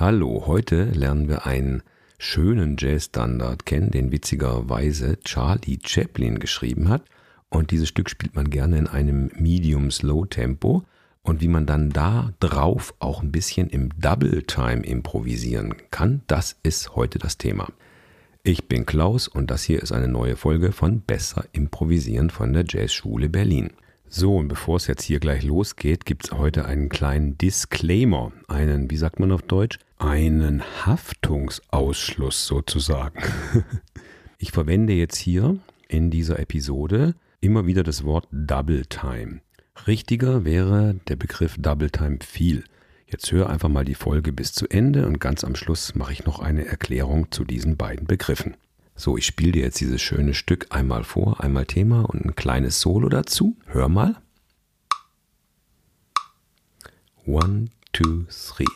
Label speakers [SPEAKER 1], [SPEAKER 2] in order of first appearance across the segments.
[SPEAKER 1] Hallo, heute lernen wir einen schönen Jazz-Standard kennen, den witzigerweise Charlie Chaplin geschrieben hat. Und dieses Stück spielt man gerne in einem Medium-Slow-Tempo. Und wie man dann da drauf auch ein bisschen im Double Time improvisieren kann, das ist heute das Thema. Ich bin Klaus und das hier ist eine neue Folge von Besser Improvisieren von der Jazzschule Berlin. So, und bevor es jetzt hier gleich losgeht, gibt es heute einen kleinen Disclaimer, einen, wie sagt man auf Deutsch, einen Haftungsausschluss sozusagen. ich verwende jetzt hier in dieser Episode immer wieder das Wort Double Time. Richtiger wäre der Begriff Double Time viel. Jetzt hör einfach mal die Folge bis zu Ende und ganz am Schluss mache ich noch eine Erklärung zu diesen beiden Begriffen. So, ich spiele dir jetzt dieses schöne Stück einmal vor, einmal Thema und ein kleines Solo dazu. Hör mal. One, two, three.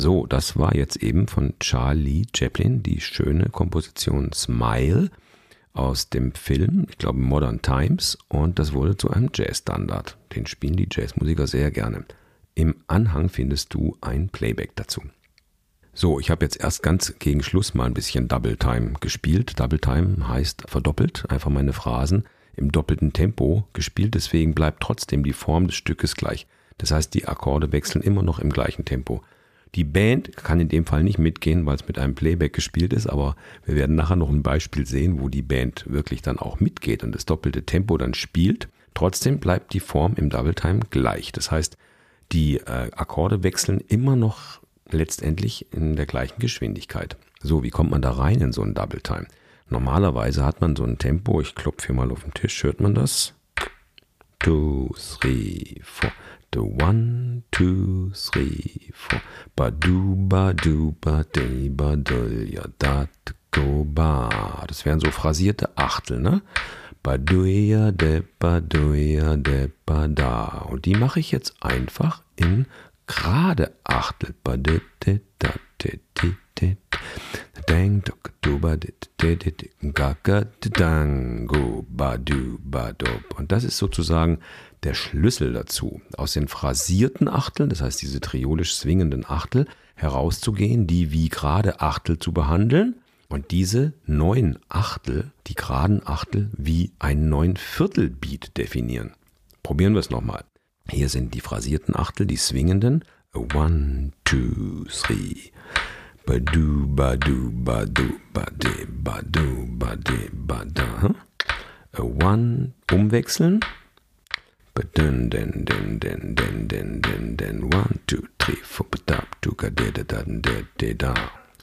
[SPEAKER 1] So, das war jetzt eben von Charlie Chaplin die schöne Komposition Smile aus dem Film, ich glaube Modern Times, und das wurde zu einem Jazzstandard. Den spielen die Jazzmusiker sehr gerne. Im Anhang findest du ein Playback dazu. So, ich habe jetzt erst ganz gegen Schluss mal ein bisschen Double Time gespielt. Double Time heißt verdoppelt, einfach meine Phrasen im doppelten Tempo gespielt, deswegen bleibt trotzdem die Form des Stückes gleich. Das heißt, die Akkorde wechseln immer noch im gleichen Tempo. Die Band kann in dem Fall nicht mitgehen, weil es mit einem Playback gespielt ist, aber wir werden nachher noch ein Beispiel sehen, wo die Band wirklich dann auch mitgeht und das doppelte Tempo dann spielt. Trotzdem bleibt die Form im Double Time gleich. Das heißt, die äh, Akkorde wechseln immer noch letztendlich in der gleichen Geschwindigkeit. So, wie kommt man da rein in so ein Double Time? Normalerweise hat man so ein Tempo, ich klopfe hier mal auf den Tisch, hört man das? Two, three, four. The one, two, three, four. Ba du, ba du, ba de, ba dul, ja, dat, go, ba. Das wären so phrasierte Achtel, ne? Ba du, ja, de, ba du, ja, de, ba da. Und die mache ich jetzt einfach in gerade Achtel. Ba de, de, da, de, de, de. Dang, dok, du, ba, de, de, de, de, ga, ga, de, dang, go, ba, du, ba, dob. Und das ist sozusagen der Schlüssel dazu, aus den phrasierten Achteln, das heißt diese triolisch swingenden Achtel, herauszugehen, die wie gerade Achtel zu behandeln und diese neun Achtel, die geraden Achtel, wie ein neun Viertelbeat definieren. Probieren wir es nochmal. Hier sind die phrasierten Achtel, die swingenden. One, two, three. Badu, badu, badu, bade, badu, bade, bada. One, umwechseln. two, three, four, da, da, da, da, da.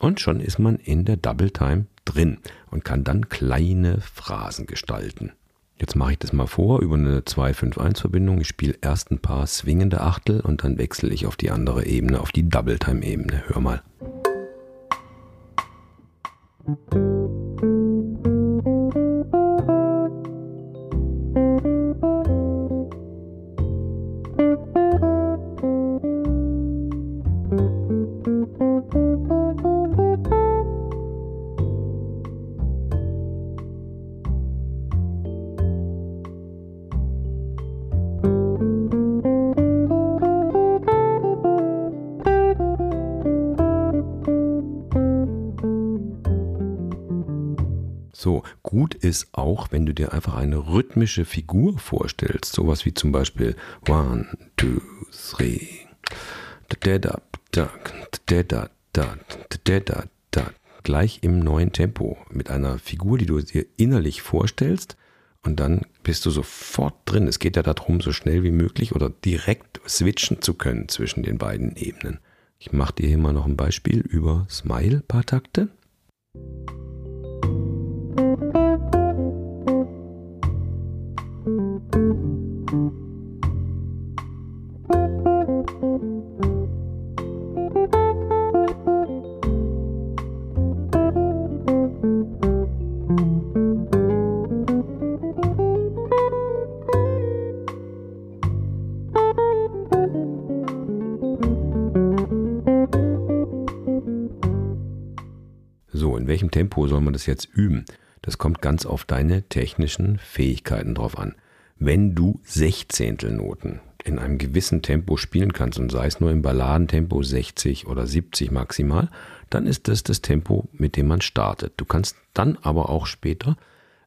[SPEAKER 1] Und schon ist man in der Double Time drin und kann dann kleine Phrasen gestalten. Jetzt mache ich das mal vor über eine 2-5-1-Verbindung. Ich spiele erst ein paar swingende Achtel und dann wechsle ich auf die andere Ebene, auf die Double Time-Ebene. Hör mal. thank you ist auch, wenn du dir einfach eine rhythmische Figur vorstellst, sowas wie zum Beispiel One, Two, Three, da da da da da da da da da gleich im neuen Tempo mit einer Figur, die du dir innerlich vorstellst und dann bist du sofort drin. Es geht ja darum, so schnell wie möglich oder direkt switchen zu können zwischen den beiden Ebenen. Ich mache dir hier mal noch ein Beispiel über Smile, paar Takte. So, Tempo soll man das jetzt üben? Das kommt ganz auf deine technischen Fähigkeiten drauf an. Wenn du Sechzehntelnoten in einem gewissen Tempo spielen kannst und sei es nur im Balladentempo 60 oder 70 maximal, dann ist das das Tempo, mit dem man startet. Du kannst dann aber auch später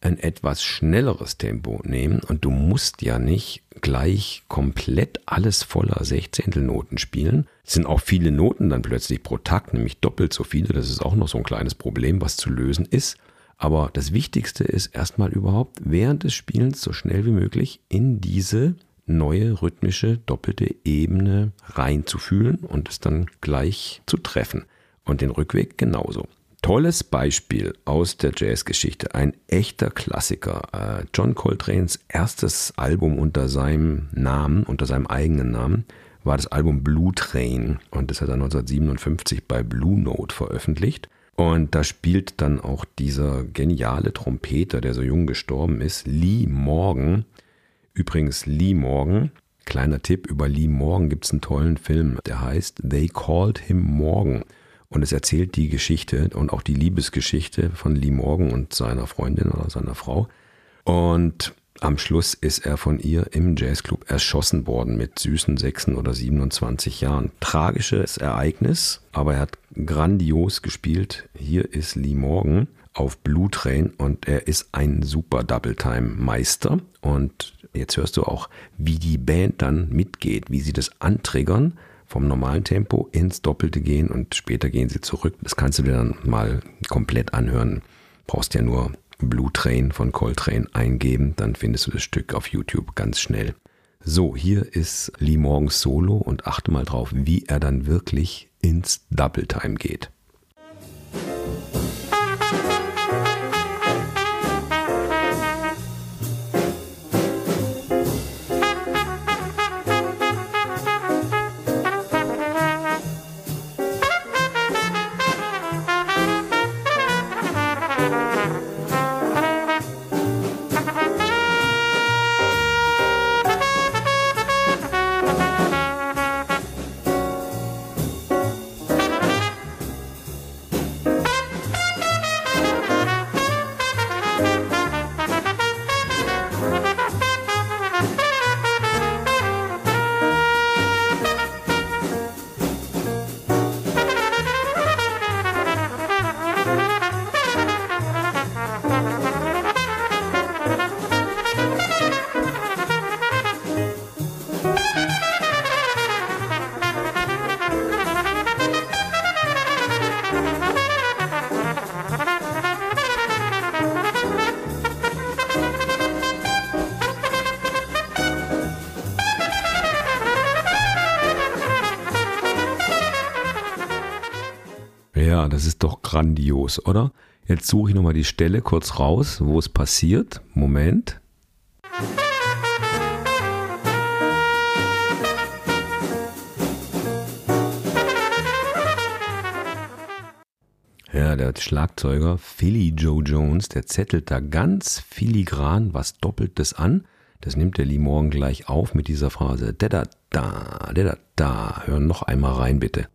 [SPEAKER 1] ein etwas schnelleres Tempo nehmen und du musst ja nicht gleich komplett alles voller Sechzehntelnoten spielen. Es sind auch viele Noten dann plötzlich pro Takt, nämlich doppelt so viele. Das ist auch noch so ein kleines Problem, was zu lösen ist. Aber das Wichtigste ist erstmal überhaupt während des Spielens so schnell wie möglich in diese neue rhythmische doppelte Ebene reinzufühlen und es dann gleich zu treffen. Und den Rückweg genauso. Tolles Beispiel aus der Jazzgeschichte, ein echter Klassiker. Äh, John Coltranes erstes Album unter seinem Namen, unter seinem eigenen Namen, war das Album Blue Train und das hat er 1957 bei Blue Note veröffentlicht. Und da spielt dann auch dieser geniale Trompeter, der so jung gestorben ist, Lee Morgan. Übrigens, Lee Morgan, kleiner Tipp, über Lee Morgan gibt es einen tollen Film, der heißt They Called Him Morgan. Und es erzählt die Geschichte und auch die Liebesgeschichte von Lee Morgan und seiner Freundin oder seiner Frau. Und am Schluss ist er von ihr im Jazzclub erschossen worden mit süßen 6 oder 27 Jahren. Tragisches Ereignis, aber er hat grandios gespielt. Hier ist Lee Morgan auf Blue Train und er ist ein super Double Time Meister. Und jetzt hörst du auch, wie die Band dann mitgeht, wie sie das antriggern vom normalen Tempo ins Doppelte gehen und später gehen sie zurück. Das kannst du dir dann mal komplett anhören. Brauchst ja nur Blue Train von Coltrane eingeben, dann findest du das Stück auf YouTube ganz schnell. So, hier ist Lee Morgens Solo und achte mal drauf, wie er dann wirklich ins Double Time geht. Das ist doch grandios, oder? Jetzt suche ich nochmal die Stelle kurz raus, wo es passiert. Moment. Ja, der Schlagzeuger Philly Joe Jones, der zettelt da ganz filigran was Doppeltes an. Das nimmt der Lee Morgan gleich auf mit dieser Phrase. Da da da, da da da. Hör noch einmal rein, bitte.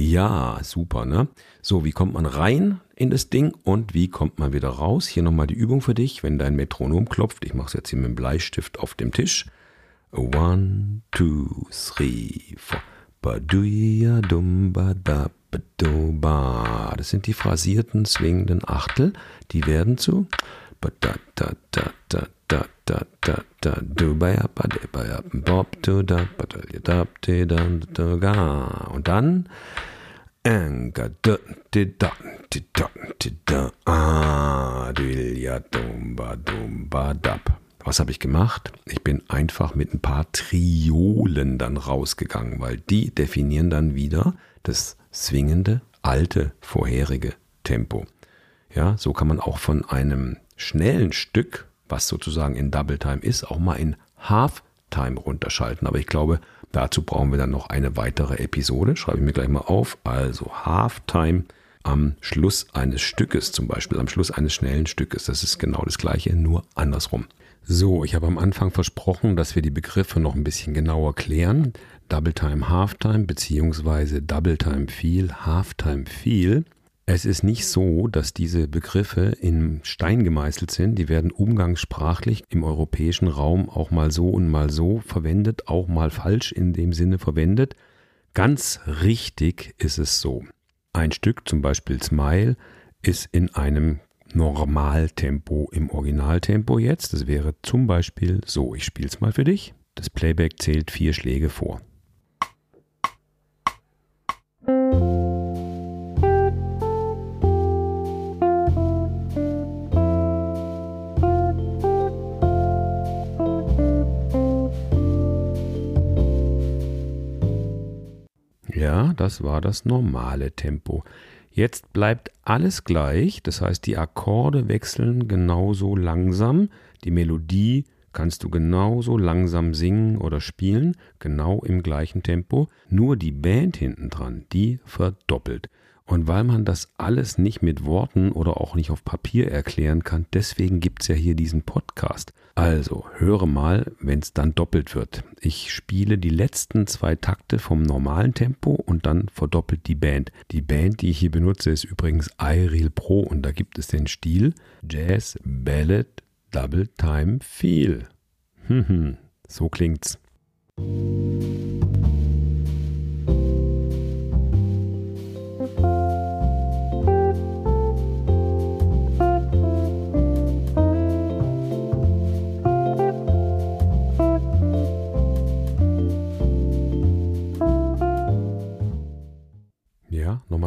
[SPEAKER 1] Ja, super, ne? So, wie kommt man rein in das Ding und wie kommt man wieder raus? Hier nochmal die Übung für dich, wenn dein Metronom klopft. Ich mache es jetzt hier mit dem Bleistift auf dem Tisch. One, two, three, four. Baduya dumba da ba. Das sind die phrasierten, swingenden Achtel. Die werden zu ba da da da da da da da da du bob du da da da da. Und dann Enga da de da de da de da ah du ja dumba dumba dab. Was habe ich gemacht? Ich bin einfach mit ein paar Triolen dann rausgegangen, weil die definieren dann wieder das swingende, alte, vorherige Tempo. Ja, so kann man auch von einem schnellen Stück, was sozusagen in Double Time ist, auch mal in Half Time runterschalten. Aber ich glaube, dazu brauchen wir dann noch eine weitere Episode. Schreibe ich mir gleich mal auf. Also Half Time am Schluss eines Stückes, zum Beispiel am Schluss eines schnellen Stückes. Das ist genau das gleiche, nur andersrum. So, ich habe am Anfang versprochen, dass wir die Begriffe noch ein bisschen genauer klären. Double Time, Half Time beziehungsweise Double Time Feel, Half Time Feel. Es ist nicht so, dass diese Begriffe in Stein gemeißelt sind. Die werden umgangssprachlich im europäischen Raum auch mal so und mal so verwendet, auch mal falsch in dem Sinne verwendet. Ganz richtig ist es so. Ein Stück, zum Beispiel Smile, ist in einem Normaltempo im Originaltempo jetzt. Das wäre zum Beispiel so, ich spiele es mal für dich. Das Playback zählt vier Schläge vor. Das war das normale Tempo. Jetzt bleibt alles gleich, das heißt die Akkorde wechseln genauso langsam, die Melodie kannst du genauso langsam singen oder spielen, genau im gleichen Tempo, nur die Band hinten dran, die verdoppelt. Und weil man das alles nicht mit Worten oder auch nicht auf Papier erklären kann, deswegen gibt es ja hier diesen Podcast. Also höre mal, wenn es dann doppelt wird. Ich spiele die letzten zwei Takte vom normalen Tempo und dann verdoppelt die Band. Die Band, die ich hier benutze, ist übrigens iReal Pro und da gibt es den Stil Jazz Ballad Double Time Feel. so klingt's.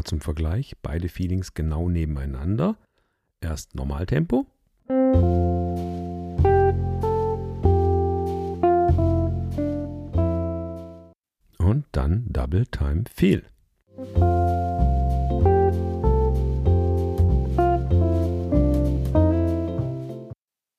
[SPEAKER 1] Nochmal zum Vergleich, beide Feelings genau nebeneinander. Erst Normaltempo. Und dann Double Time Feel.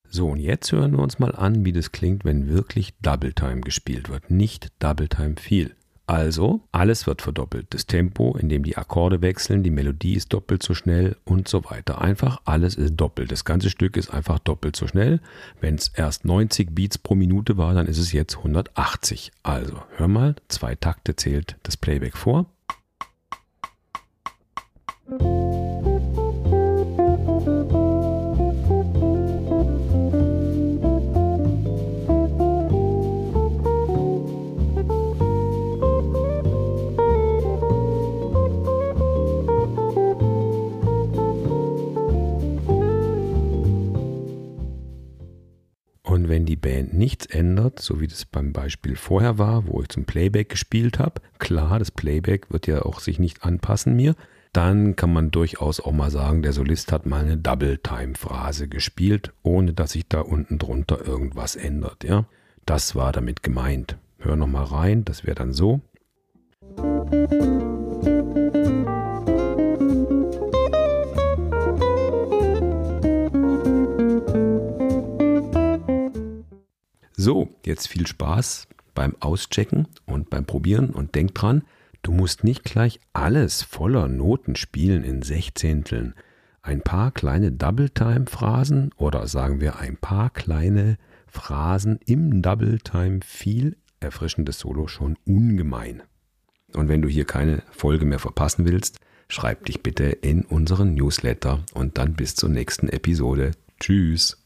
[SPEAKER 1] So, und jetzt hören wir uns mal an, wie das klingt, wenn wirklich Double Time gespielt wird, nicht Double Time Feel. Also, alles wird verdoppelt. Das Tempo, in dem die Akkorde wechseln, die Melodie ist doppelt so schnell und so weiter. Einfach alles ist doppelt. Das ganze Stück ist einfach doppelt so schnell. Wenn es erst 90 Beats pro Minute war, dann ist es jetzt 180. Also, hör mal, zwei Takte zählt das Playback vor. Band nichts ändert, so wie das beim Beispiel vorher war, wo ich zum Playback gespielt habe, klar, das Playback wird ja auch sich nicht anpassen mir, dann kann man durchaus auch mal sagen, der Solist hat mal eine Double-Time-Phrase gespielt, ohne dass sich da unten drunter irgendwas ändert, ja. Das war damit gemeint. Hör noch mal rein, das wäre dann so. So, jetzt viel Spaß beim Auschecken und beim Probieren und denk dran, du musst nicht gleich alles voller Noten spielen in Sechzehnteln. Ein paar kleine Double-Time-Phrasen oder sagen wir ein paar kleine Phrasen im Double-Time viel erfrischendes Solo schon ungemein. Und wenn du hier keine Folge mehr verpassen willst, schreib dich bitte in unseren Newsletter und dann bis zur nächsten Episode. Tschüss.